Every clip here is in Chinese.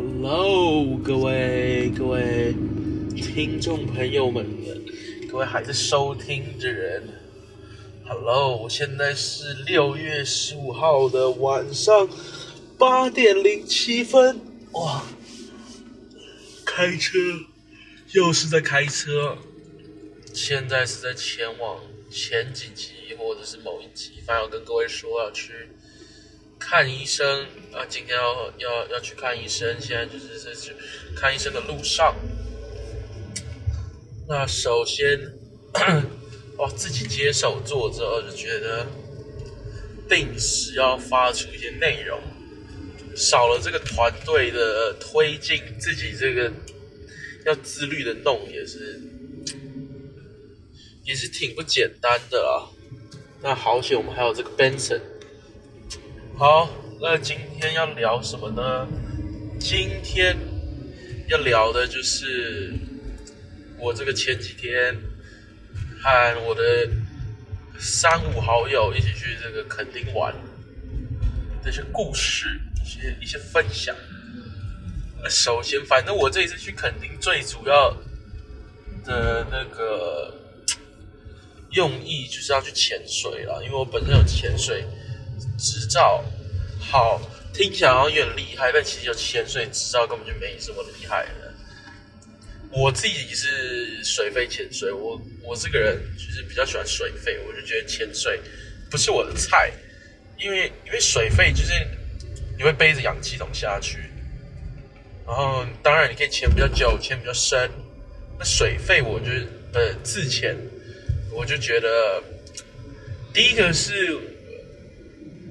Hello，各位各位听众朋友们，各位还在收听的人，Hello，现在是六月十五号的晚上八点零七分，哇，开车又是在开车，现在是在前往前几集或者是某一集，反正要跟各位说要去。看医生啊，今天要要要去看医生，现在就是是去看医生的路上。那首先，哦，自己接手做之后，就觉得定时要发出一些内容，少了这个团队的推进，自己这个要自律的弄，也是也是挺不简单的啊。那好险，我们还有这个 Benson。好，那今天要聊什么呢？今天要聊的就是我这个前几天和我的三五好友一起去这个垦丁玩这些故事，一些一些分享。首先，反正我这一次去垦丁最主要的那个用意就是要去潜水了，因为我本身有潜水。执照好听起来好像有点厉害，但其实有潜水执照根本就没什么厉害的。我自己是水肺潜水，我我这个人就是比较喜欢水肺，我就觉得潜水不是我的菜，因为因为水肺就是你会背着氧气筒下去，然后当然你可以潜比较久，潜比较深。那水肺我就呃自潜，我就觉得第一个是。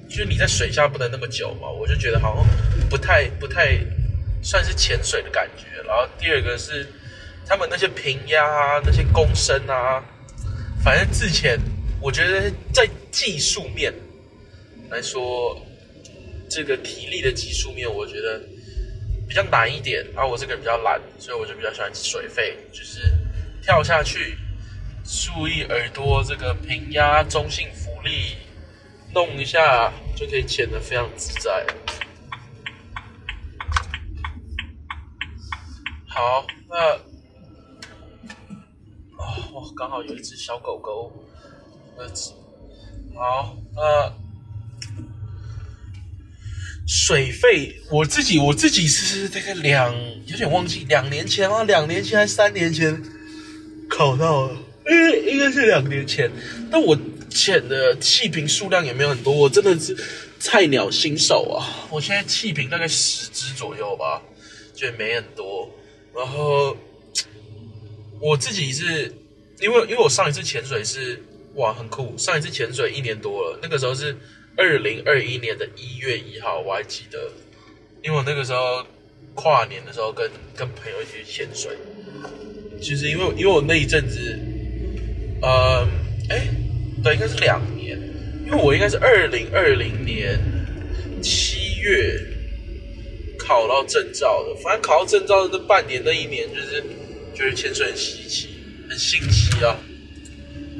就是你在水下不能那么久嘛，我就觉得好像不太不太算是潜水的感觉。然后第二个是他们那些平压啊、那些弓身啊，反正之前，我觉得在技术面来说，这个体力的技术面，我觉得比较难一点。而我这个人比较懒，所以我就比较喜欢水肺，就是跳下去，注意耳朵这个平压、中性浮力。动一下就可以潜得非常自在。好，那哦，刚好有一只小狗狗。那只好，那水费我自己我自己是大概两有点忘记两年前啊，两年前还是三年前考到了，应应该是两年前，但我。潜的气瓶数量也没有很多，我真的是菜鸟新手啊！我现在气瓶大概十只左右吧，就没很多。然后我自己是因为因为我上一次潜水是哇很酷，上一次潜水一年多了，那个时候是二零二一年的一月一号，我还记得，因为我那个时候跨年的时候跟跟朋友一起潜水。其实因为因为我那一阵子，呃，哎。对，应该是两年，因为我应该是二零二零年七月考到证照的。反正考到证照的那半年、那一年，就是就是潜水很稀奇、很新奇啊，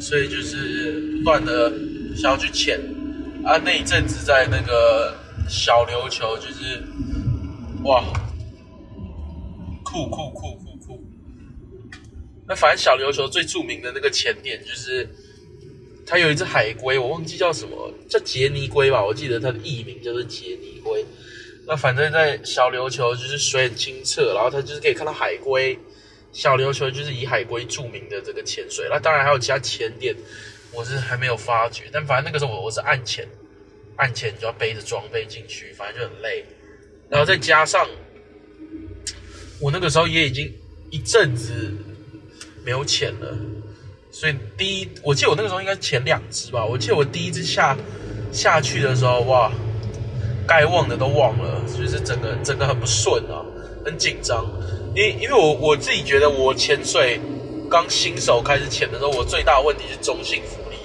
所以就是不断的想要去潜啊。那一阵子在那个小琉球，就是哇，酷酷酷酷！那反正小琉球最著名的那个潜点就是。它有一只海龟，我忘记叫什么，叫杰尼龟吧？我记得它的艺名就是杰尼龟。那反正，在小琉球就是水很清澈，然后它就是可以看到海龟。小琉球就是以海龟著名的这个潜水。那当然还有其他潜点，我是还没有发觉。但反正那个时候我我是按潜，按潜就要背着装备进去，反正就很累。然后再加上我那个时候也已经一阵子没有潜了。所以第一，我记得我那个时候应该是前两只吧。我记得我第一只下下去的时候，哇，该忘的都忘了，就是整个整个很不顺啊，很紧张。因因为我我自己觉得我潜水刚新手开始潜的时候，我最大的问题是中性浮力。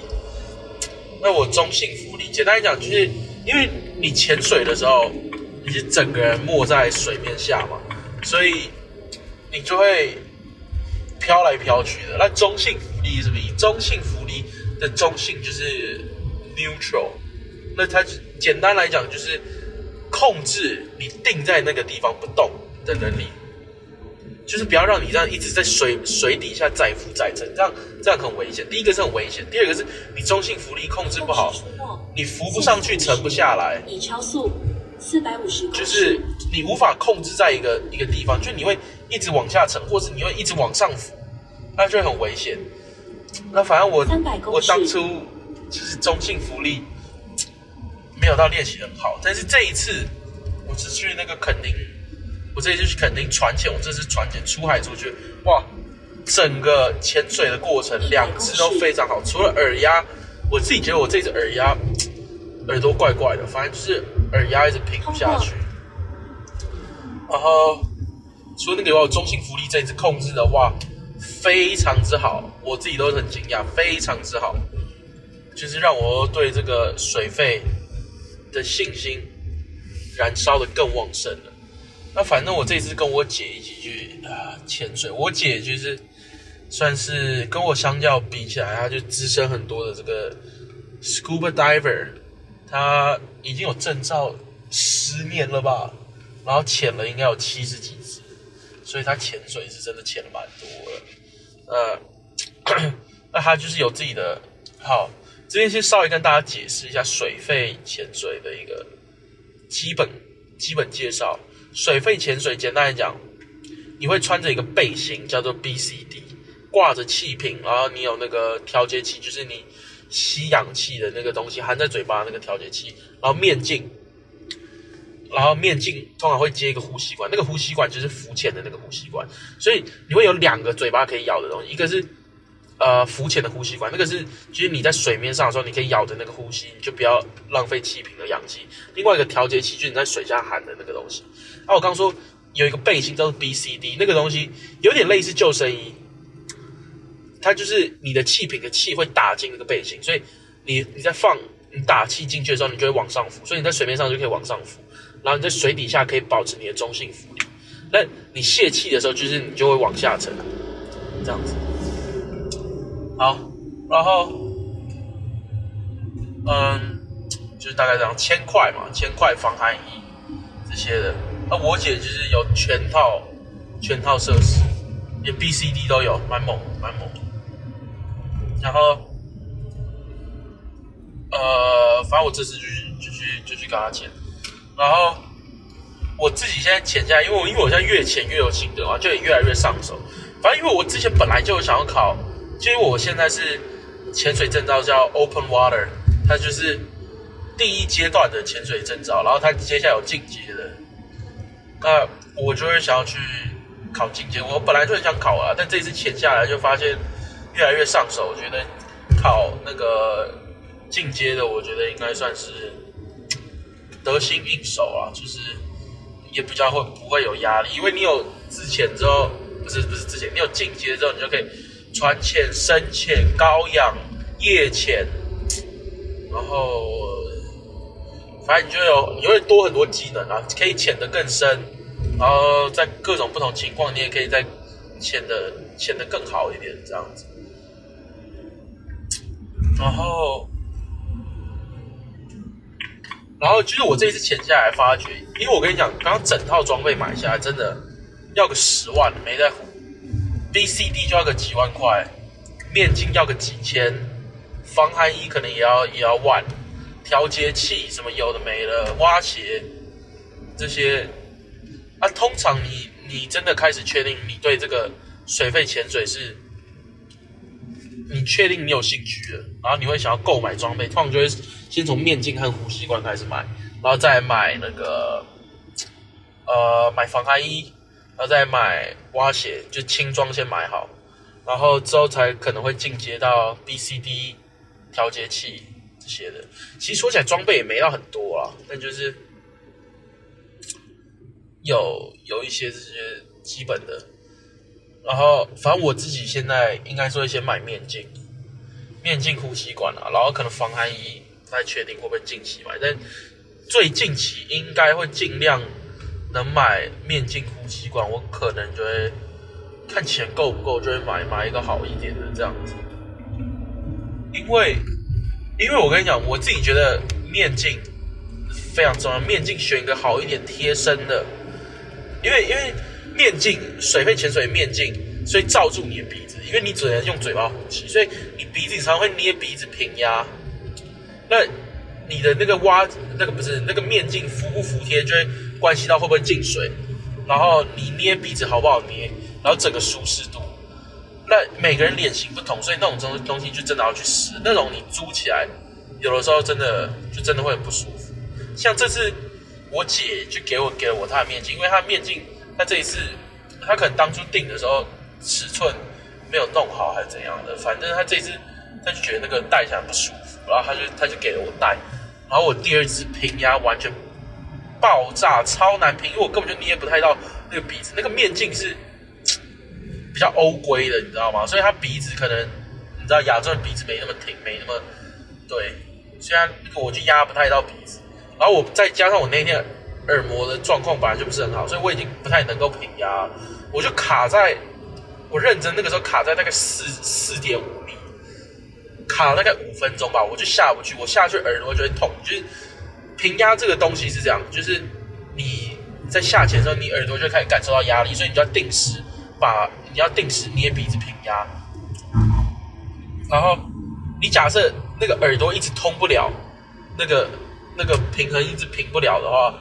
那我中性浮力，简单来讲，就是因为你潜水的时候，你是整个人没在水面下嘛，所以你就会。飘来飘去的，那中性浮力是不是？中性浮力的中性就是 neutral，那它简单来讲就是控制你定在那个地方不动的能力，就是不要让你这样一直在水水底下载浮载沉，这样这样很危险。第一个是很危险，第二个是你中性浮力控制不好，你浮不上去，沉不下来。你超速四百五十，就是你无法控制在一个一个地方，就你会一直往下沉，或是你会一直往上浮，那就会很危险。那反正我我当初就是中性浮力。没有到练习很好，但是这一次我只去那个垦丁，我这一次去垦丁船潜，我这次船潜出海出去，哇，整个潜水的过程两只都非常好，除了耳压，我自己觉得我这只耳压耳朵怪怪的，反正就是耳压一直平不下去。然后除了那个我中性浮力这一次控制的话，非常之好，我自己都很惊讶，非常之好，就是让我对这个水费。的信心燃烧的更旺盛了。那反正我这次跟我姐一起去啊潜水，我姐就是算是跟我相较比起来，她就资深很多的这个 scuba diver，他已经有证照十年了吧，然后潜了应该有七十几只，所以他潜水是真的潜了蛮多了。呃，那他就是有自己的好。这边先稍微跟大家解释一下水肺潜水的一个基本基本介绍。水肺潜水简单来讲，你会穿着一个背心，叫做 BCD，挂着气瓶，然后你有那个调节器，就是你吸氧气的那个东西含在嘴巴那个调节器，然后面镜，然后面镜通常会接一个呼吸管，那个呼吸管就是浮潜的那个呼吸管，所以你会有两个嘴巴可以咬的东西，一个是。呃，浮潜的呼吸管，那个是，就是你在水面上的时候，你可以咬着那个呼吸，你就不要浪费气瓶的氧气。另外一个调节器，就是你在水下含的那个东西。啊，我刚说有一个背心叫做 BCD，那个东西有点类似救生衣，它就是你的气瓶的气会打进那个背心，所以你你在放你打气进去的时候，你就会往上浮，所以你在水面上就可以往上浮，然后你在水底下可以保持你的中性浮力。那你泄气的时候，就是你就会往下沉，这样子。好，然后，嗯，就是大概这样，千块嘛，千块防寒衣这些的。那我姐就是有全套，全套设施，连 B、C、D 都有，蛮猛，蛮猛。然后，呃，反正我这次就去，就去，就去跟他签。然后，我自己现在潜下，因为我因为我现在越潜越有心得嘛，就也越来越上手。反正因为我之前本来就想要考。其实我现在是潜水证照叫 Open Water，它就是第一阶段的潜水证照，然后它接下来有进阶的。那我就会想要去考进阶，我本来就很想考啊，但这次潜下来就发现越来越上手，我觉得考那个进阶的，我觉得应该算是得心应手啊，就是也比较会不会有压力，因为你有自潜之后，不是不是自潜，你有进阶之后，你就可以。船潜、深潜、高氧、夜潜，然后反正你就有，你会多很多技能啊，可以潜得更深，然后在各种不同情况，你也可以在潜的潜得更好一点，这样子。然后，然后就是我这一次潜下来发觉，因为我跟你讲，刚刚整套装备买下来真的要个十万，没在乎。B、C、D 就要个几万块，面镜要个几千，防寒衣可能也要也要万，调节器什么有的没了，蛙鞋这些啊，通常你你真的开始确定你对这个水肺潜水是，你确定你有兴趣了，然后你会想要购买装备，通常就会先从面镜和呼吸管开始买，然后再买那个呃买防寒衣。然后再买蛙鞋，就轻装先买好，然后之后才可能会进阶到 B、C、D 调节器这些的。其实说起来装备也没到很多啊，但就是有有一些这些基本的。然后反正我自己现在应该说先买面镜，面镜呼吸管啊，然后可能防寒衣不太确定会不会近期买，但最近期应该会尽量。能买面镜呼吸管，我可能就会看钱够不够，就会买买一个好一点的这样子。因为，因为我跟你讲，我自己觉得面镜非常重要，面镜选一个好一点贴身的，因为因为面镜水肺潜水面镜，所以罩住你的鼻子，因为你只能用嘴巴呼吸，所以你鼻子常常会捏鼻子平压，那你的那个挖那个不是那个面镜服不服帖，就会关系到会不会进水，然后你捏鼻子好不好捏，然后整个舒适度。那每个人脸型不同，所以那种东东西就真的要去试。那种你租起来，有的时候真的就真的会很不舒服。像这次我姐就给我给了我她的面镜，因为她面镜他这一次他可能当初定的时候尺寸没有弄好还是怎样的，反正他这次他就觉得那个戴起来不舒服，然后他就他就给了我戴。然后我第二次平压完全爆炸，超难平，因为我根本就捏不太到那个鼻子，那个面镜是。比较欧规的，你知道吗？所以他鼻子可能，你知道亚洲人鼻子没那么挺，没那么对，虽然我就压不太到鼻子，然后我再加上我那天耳膜的状况本来就不是很好，所以我已经不太能够平压，我就卡在，我认真那个时候卡在大概四四点五米，卡大概五分钟吧，我就下不去，我下去耳朵就会痛，就是平压这个东西是这样，就是你在下潜的时候，你耳朵就开始感受到压力，所以你就要定时把。你要定时捏鼻子平压，然后你假设那个耳朵一直通不了，那个那个平衡一直平不了的话，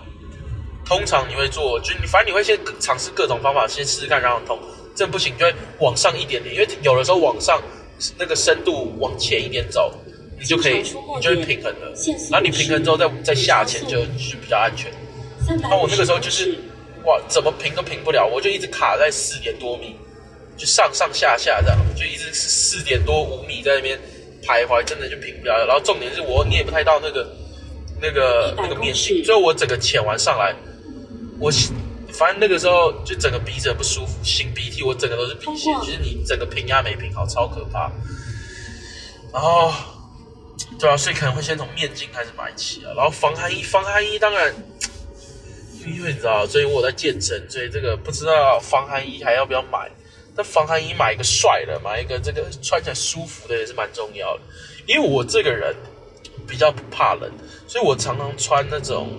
通常你会做，就你反正你会先尝试各种方法，先试试看，然后通，这不行就会往上一点点，因为有的时候往上那个深度往前一点走，你就可以，你就会平衡了。然后你平衡之后再再下潜就就比较安全。那我那个时候就是哇，怎么平都平不了，我就一直卡在四点多米。就上上下下这样，就一直是四点多五米在那边徘徊，真的就平不了。然后重点是我捏不太到那个那个那个面积，最后我整个潜完上来，我反正那个时候就整个鼻子很不舒服，擤鼻涕，我整个都是鼻血。就是你整个平压没平好，超可怕。然后对啊，所以可能会先从面镜开始买起啊。然后防寒衣，防寒衣当然，因为你知道，所以我在健身，所以这个不知道防寒衣还要不要买。那防寒衣买一个帅的，买一个这个穿起来舒服的也是蛮重要的。因为我这个人比较不怕冷，所以我常常穿那种，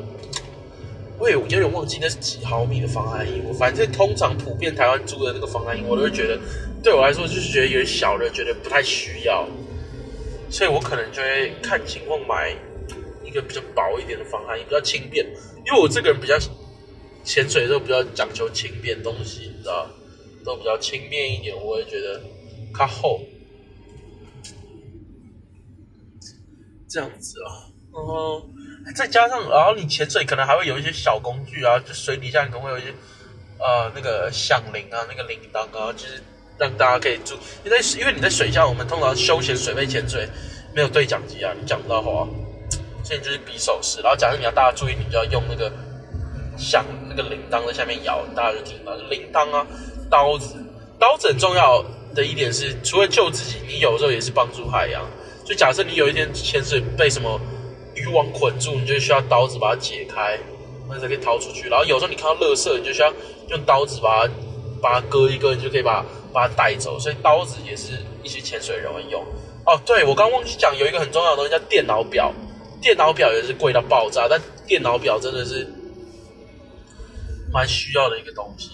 我也有点忘记那是几毫米的防寒衣。我反正通常普遍台湾租的那个防寒衣，我都会觉得对我来说就是觉得有点小的，觉得不太需要，所以我可能就会看情况买一个比较薄一点的防寒衣，比较轻便。因为我这个人比较潜水的时候比较讲究轻便东西，你知道。都比较轻便一点，我也觉得它厚，这样子啊，然后再加上，然后你潜水可能还会有一些小工具啊，就水底下可能会有一些呃那个响铃啊，那个铃铛啊，就是让大家可以注，因为因为你在水下，我们通常休闲水肺潜水没有对讲机啊，你讲不到话，所以就是比手势，然后假设你要大家注意，你就要用那个响那个铃铛在下面摇，大家就听到铃铛啊。刀子，刀子很重要的一点是，除了救自己，你有时候也是帮助海洋。就假设你有一天潜水被什么渔网捆住，你就需要刀子把它解开，或者可以逃出去。然后有时候你看到垃圾，你就需要用刀子把它把它割一割，你就可以把把它带走。所以刀子也是一些潜水人会用。哦，对我刚忘记讲，有一个很重要的东西叫电脑表，电脑表也是贵到爆炸，但电脑表真的是蛮需要的一个东西。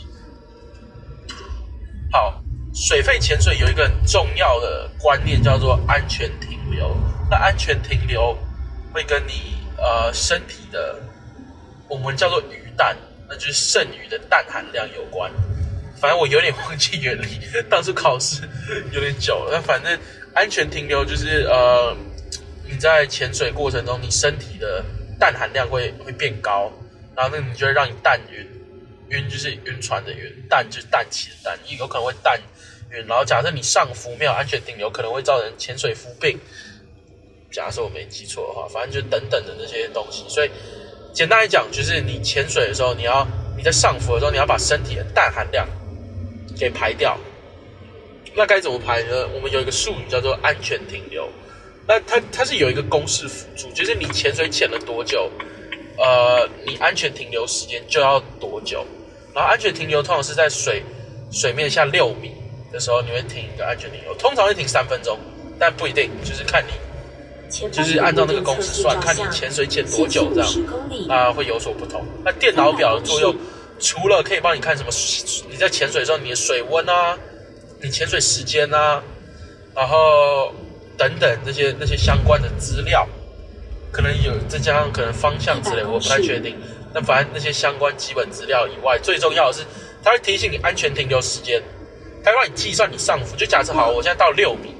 好，水肺潜水有一个很重要的观念，叫做安全停留。那安全停留会跟你呃身体的，我们叫做鱼氮，那就是剩余的氮含量有关。反正我有点忘记原理，当初考试有点久了。那反正安全停留就是呃你在潜水过程中，你身体的氮含量会会变高，然后那你就会让你氮晕。晕就是晕船的晕，氮就是氮气的氮，有可能会氮晕。然后假设你上浮没有安全停留，可能会造成潜水浮病。假设我没记错的话，反正就等等的那些东西。所以简单来讲，就是你潜水的时候，你要你在上浮的时候，你要把身体的氮含量给排掉。那该怎么排呢？我们有一个术语叫做安全停留。那它它是有一个公式辅助，就是你潜水潜了多久，呃，你安全停留时间就要多久。然后安全停留通常是在水水面下六米的时候，你会停一个安全停留，通常会停三分钟，但不一定，就是看你就是按照那个公式算，看你潜水潜多久这样，啊，会有所不同。那电脑表的作用，除了可以帮你看什么，你在潜水的时候你的水温啊，你潜水时间啊，然后等等这些那些相关的资料，可能有再加上可能方向之类，我不太确定。那反正那些相关基本资料以外，最重要的是，它会提醒你安全停留时间，它会让你计算你上浮。就假设好，我现在到六米。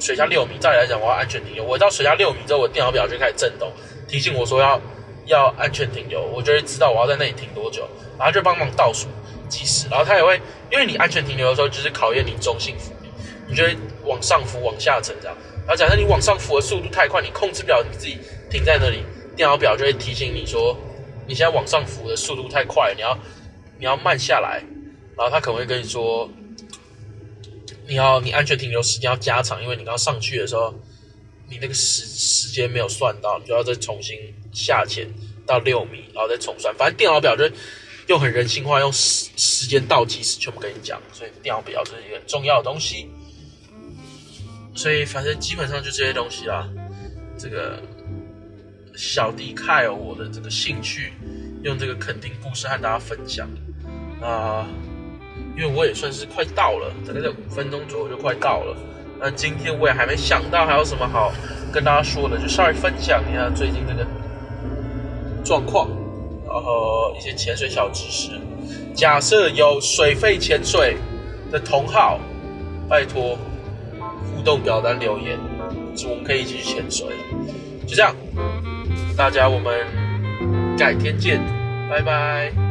水下六米，照理来讲，我要安全停留。我到水下六米之后，我电脑表就开始震动，提醒我说要要安全停留。我就会知道我要在那里停多久，然后就帮忙倒数计时。然后它也会，因为你安全停留的时候，就是考验你中性浮力，你就会往上浮、往下沉这样。然后假设你往上浮的速度太快，你控制不了你自己停在那里，电脑表就会提醒你说，你现在往上浮的速度太快，你要你要慢下来。然后它可能会跟你说。你要你安全停留时间要加长，因为你刚上去的时候，你那个时时间没有算到，你就要再重新下潜到六米，然后再重算。反正电脑表就用很人性化，用时时间倒计时全部跟你讲，所以电脑表就是一个很重要的东西。所以反正基本上就这些东西啦。这个小迪凯尔我的这个兴趣，用这个肯定故事和大家分享啊。因为我也算是快到了，大概在五分钟左右就快到了。那今天我也还没想到还有什么好跟大家说的，就稍微分享一下最近这个状况，然后一些潜水小知识。假设有水肺潜水的同好，拜托互动表单留言，我们可以一起去潜水。就这样，大家我们改天见，拜拜。